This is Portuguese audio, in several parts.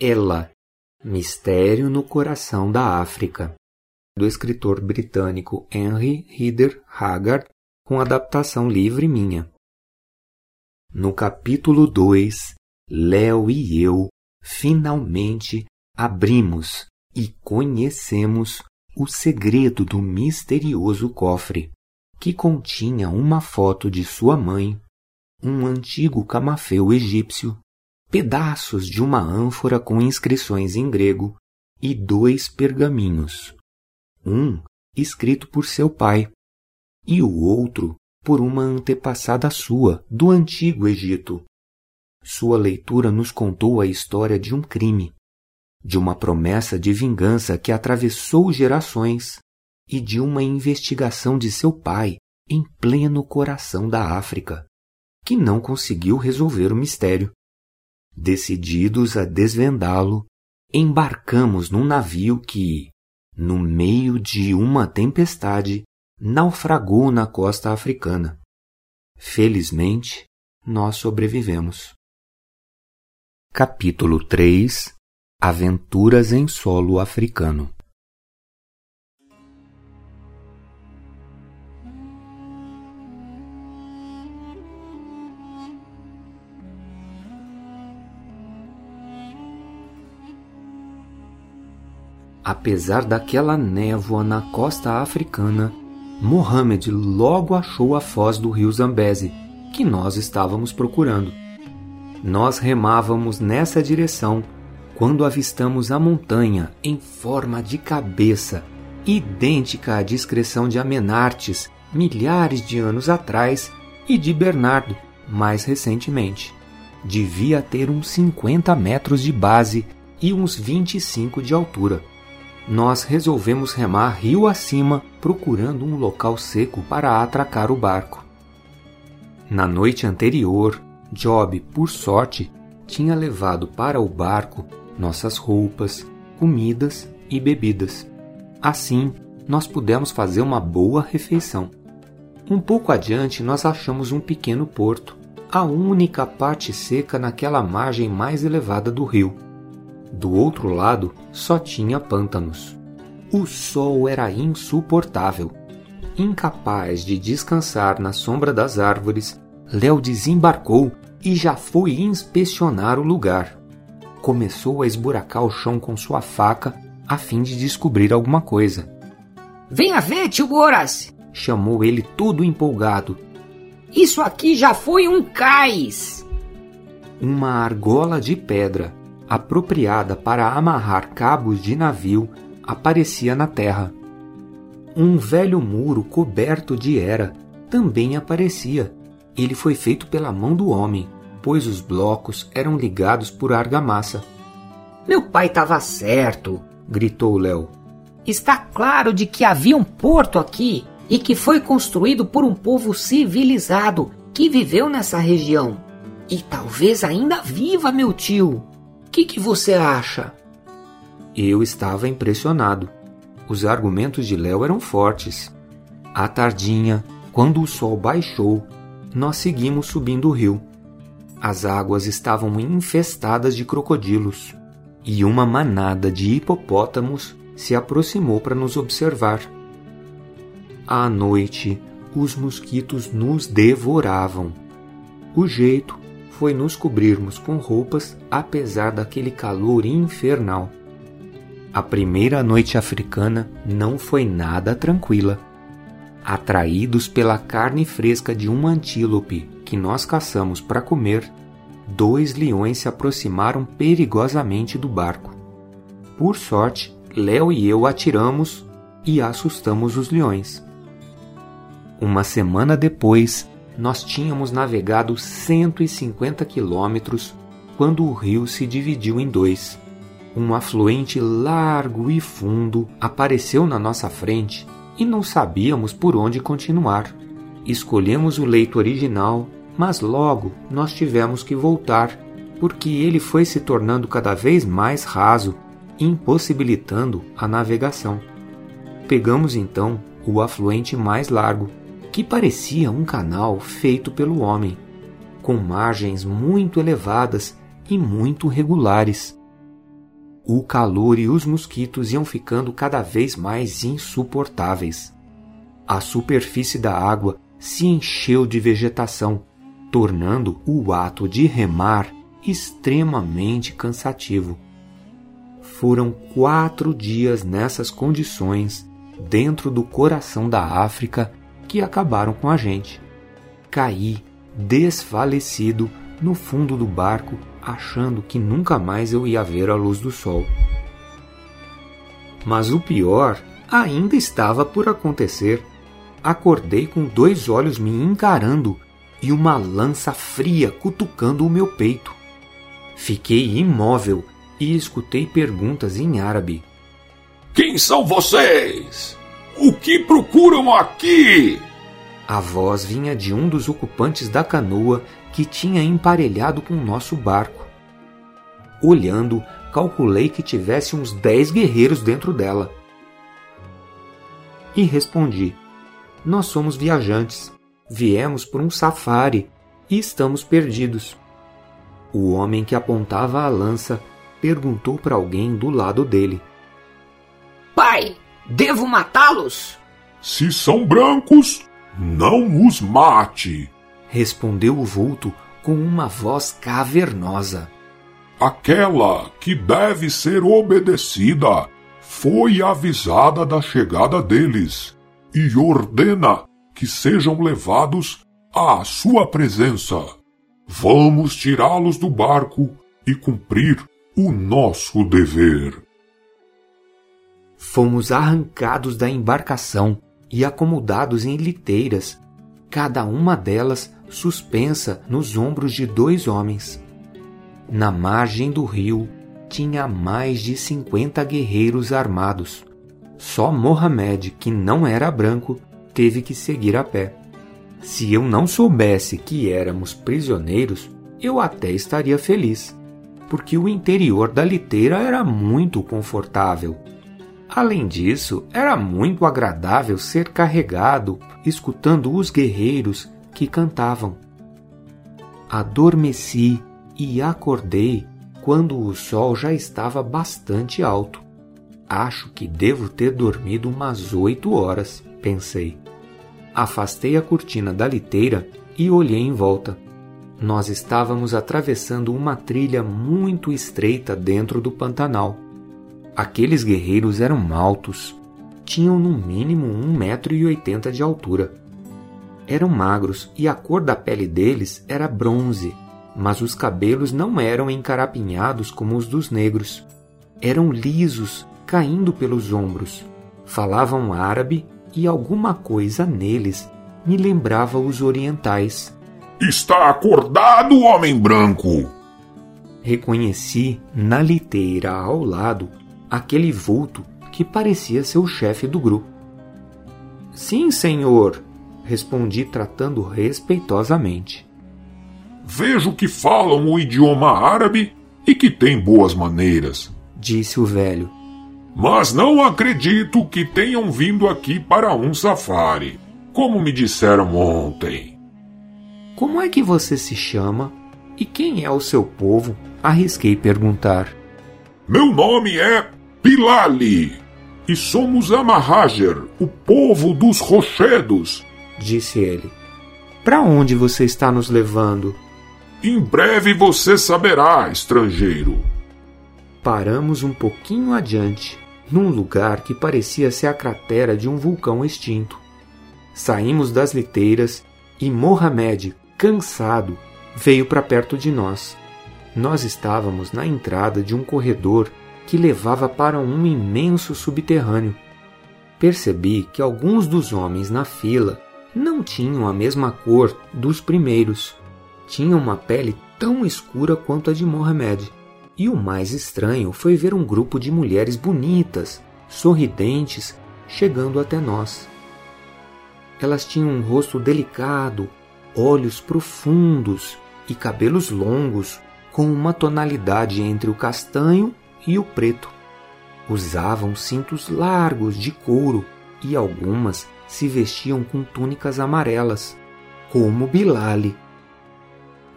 Ela, Mistério no Coração da África, do escritor britânico Henry Rider Haggard, com adaptação livre minha. No capítulo 2, Léo e eu finalmente abrimos e conhecemos o segredo do misterioso cofre, que continha uma foto de sua mãe, um antigo camafeu egípcio, pedaços de uma ânfora com inscrições em grego e dois pergaminhos. Um escrito por seu pai e o outro por uma antepassada sua do antigo Egito. Sua leitura nos contou a história de um crime de uma promessa de vingança que atravessou gerações e de uma investigação de seu pai em pleno coração da África, que não conseguiu resolver o mistério. Decididos a desvendá-lo, embarcamos num navio que, no meio de uma tempestade, naufragou na costa africana. Felizmente, nós sobrevivemos. Capítulo 3 Aventuras em solo africano. Apesar daquela névoa na costa africana, Mohammed logo achou a foz do rio Zambeze, que nós estávamos procurando. Nós remávamos nessa direção quando avistamos a montanha em forma de cabeça, idêntica à descrição de Amenartes milhares de anos atrás e de Bernardo mais recentemente. Devia ter uns 50 metros de base e uns 25 de altura. Nós resolvemos remar rio acima procurando um local seco para atracar o barco. Na noite anterior, Job, por sorte, tinha levado para o barco nossas roupas, comidas e bebidas. Assim, nós pudemos fazer uma boa refeição. Um pouco adiante, nós achamos um pequeno porto, a única parte seca naquela margem mais elevada do rio. Do outro lado, só tinha pântanos. O sol era insuportável. Incapaz de descansar na sombra das árvores, Léo desembarcou e já foi inspecionar o lugar começou a esburacar o chão com sua faca a fim de descobrir alguma coisa. Venha ver, tio Boras! chamou ele todo empolgado. Isso aqui já foi um cais! Uma argola de pedra, apropriada para amarrar cabos de navio, aparecia na terra. Um velho muro coberto de era também aparecia. Ele foi feito pela mão do homem pois os blocos eram ligados por argamassa. Meu pai estava certo, gritou Léo. Está claro de que havia um porto aqui e que foi construído por um povo civilizado que viveu nessa região. E talvez ainda viva, meu tio. Que, que você acha? Eu estava impressionado. Os argumentos de Léo eram fortes. À tardinha, quando o sol baixou, nós seguimos subindo o rio. As águas estavam infestadas de crocodilos e uma manada de hipopótamos se aproximou para nos observar. À noite, os mosquitos nos devoravam. O jeito foi nos cobrirmos com roupas apesar daquele calor infernal. A primeira noite africana não foi nada tranquila. Atraídos pela carne fresca de um antílope que nós caçamos para comer, dois leões se aproximaram perigosamente do barco. Por sorte, Léo e eu atiramos e assustamos os leões. Uma semana depois, nós tínhamos navegado 150 quilômetros quando o rio se dividiu em dois. Um afluente largo e fundo apareceu na nossa frente e não sabíamos por onde continuar. Escolhemos o leito original mas logo nós tivemos que voltar, porque ele foi se tornando cada vez mais raso, impossibilitando a navegação. Pegamos então o afluente mais largo, que parecia um canal feito pelo homem, com margens muito elevadas e muito regulares. O calor e os mosquitos iam ficando cada vez mais insuportáveis. A superfície da água se encheu de vegetação, tornando o ato de remar extremamente cansativo. Foram quatro dias nessas condições, dentro do coração da África, que acabaram com a gente. Caí, desfalecido, no fundo do barco, achando que nunca mais eu ia ver a luz do sol. Mas o pior ainda estava por acontecer. Acordei com dois olhos me encarando e uma lança fria cutucando o meu peito. Fiquei imóvel e escutei perguntas em árabe. Quem são vocês? O que procuram aqui? A voz vinha de um dos ocupantes da canoa que tinha emparelhado com o nosso barco. Olhando, calculei que tivesse uns dez guerreiros dentro dela. E respondi: Nós somos viajantes. Viemos por um safari e estamos perdidos. O homem que apontava a lança perguntou para alguém do lado dele: devo matá-los? Se são brancos, não os mate, respondeu o vulto com uma voz cavernosa. Aquela que deve ser obedecida foi avisada da chegada deles e ordena que sejam levados à sua presença. Vamos tirá-los do barco e cumprir o nosso dever. Fomos arrancados da embarcação e acomodados em liteiras, cada uma delas suspensa nos ombros de dois homens. Na margem do rio tinha mais de cinquenta guerreiros armados. Só Mohamed, que não era branco, teve que seguir a pé. Se eu não soubesse que éramos prisioneiros, eu até estaria feliz, porque o interior da liteira era muito confortável. Além disso, era muito agradável ser carregado escutando os guerreiros que cantavam. Adormeci e acordei quando o sol já estava bastante alto. Acho que devo ter dormido umas oito horas, pensei. Afastei a cortina da liteira e olhei em volta. Nós estávamos atravessando uma trilha muito estreita dentro do Pantanal. Aqueles guerreiros eram altos, tinham no mínimo um metro e oitenta de altura. Eram magros e a cor da pele deles era bronze, mas os cabelos não eram encarapinhados como os dos negros. Eram lisos, caindo pelos ombros. Falavam árabe e alguma coisa neles me lembrava os orientais. Está acordado, homem branco! Reconheci na liteira ao lado aquele vulto que parecia ser o chefe do grupo. Sim, senhor, respondi tratando respeitosamente. Vejo que falam o idioma árabe e que têm boas maneiras, disse o velho. Mas não acredito que tenham vindo aqui para um safari, como me disseram ontem. Como é que você se chama? E quem é o seu povo? Arrisquei perguntar. Meu nome é Bilali, e somos Amahager, o povo dos rochedos, disse ele. Para onde você está nos levando? Em breve você saberá, estrangeiro. Paramos um pouquinho adiante num lugar que parecia ser a cratera de um vulcão extinto. Saímos das liteiras e Mohamed, cansado, veio para perto de nós. Nós estávamos na entrada de um corredor que levava para um imenso subterrâneo. Percebi que alguns dos homens na fila não tinham a mesma cor dos primeiros. Tinham uma pele tão escura quanto a de Mohamed. E o mais estranho foi ver um grupo de mulheres bonitas, sorridentes, chegando até nós. Elas tinham um rosto delicado, olhos profundos e cabelos longos, com uma tonalidade entre o castanho e o preto. Usavam cintos largos de couro e algumas se vestiam com túnicas amarelas, como Bilali.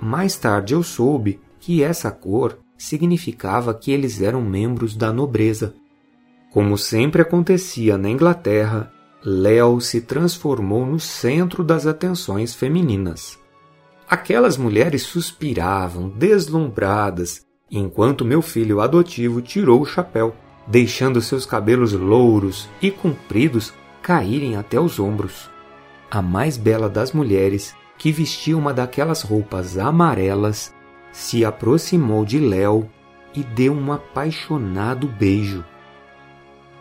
Mais tarde eu soube que essa cor significava que eles eram membros da nobreza. Como sempre acontecia na Inglaterra, Léo se transformou no centro das atenções femininas. Aquelas mulheres suspiravam, deslumbradas, enquanto meu filho adotivo tirou o chapéu, deixando seus cabelos louros e compridos caírem até os ombros. A mais bela das mulheres, que vestia uma daquelas roupas amarelas, se aproximou de Léo e deu um apaixonado beijo.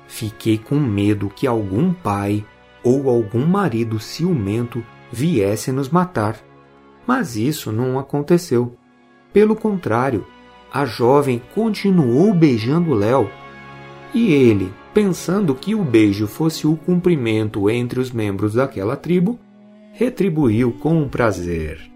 Fiquei com medo que algum pai ou algum marido ciumento viesse nos matar. Mas isso não aconteceu. Pelo contrário, a jovem continuou beijando Léo. E ele, pensando que o beijo fosse o cumprimento entre os membros daquela tribo, retribuiu com prazer.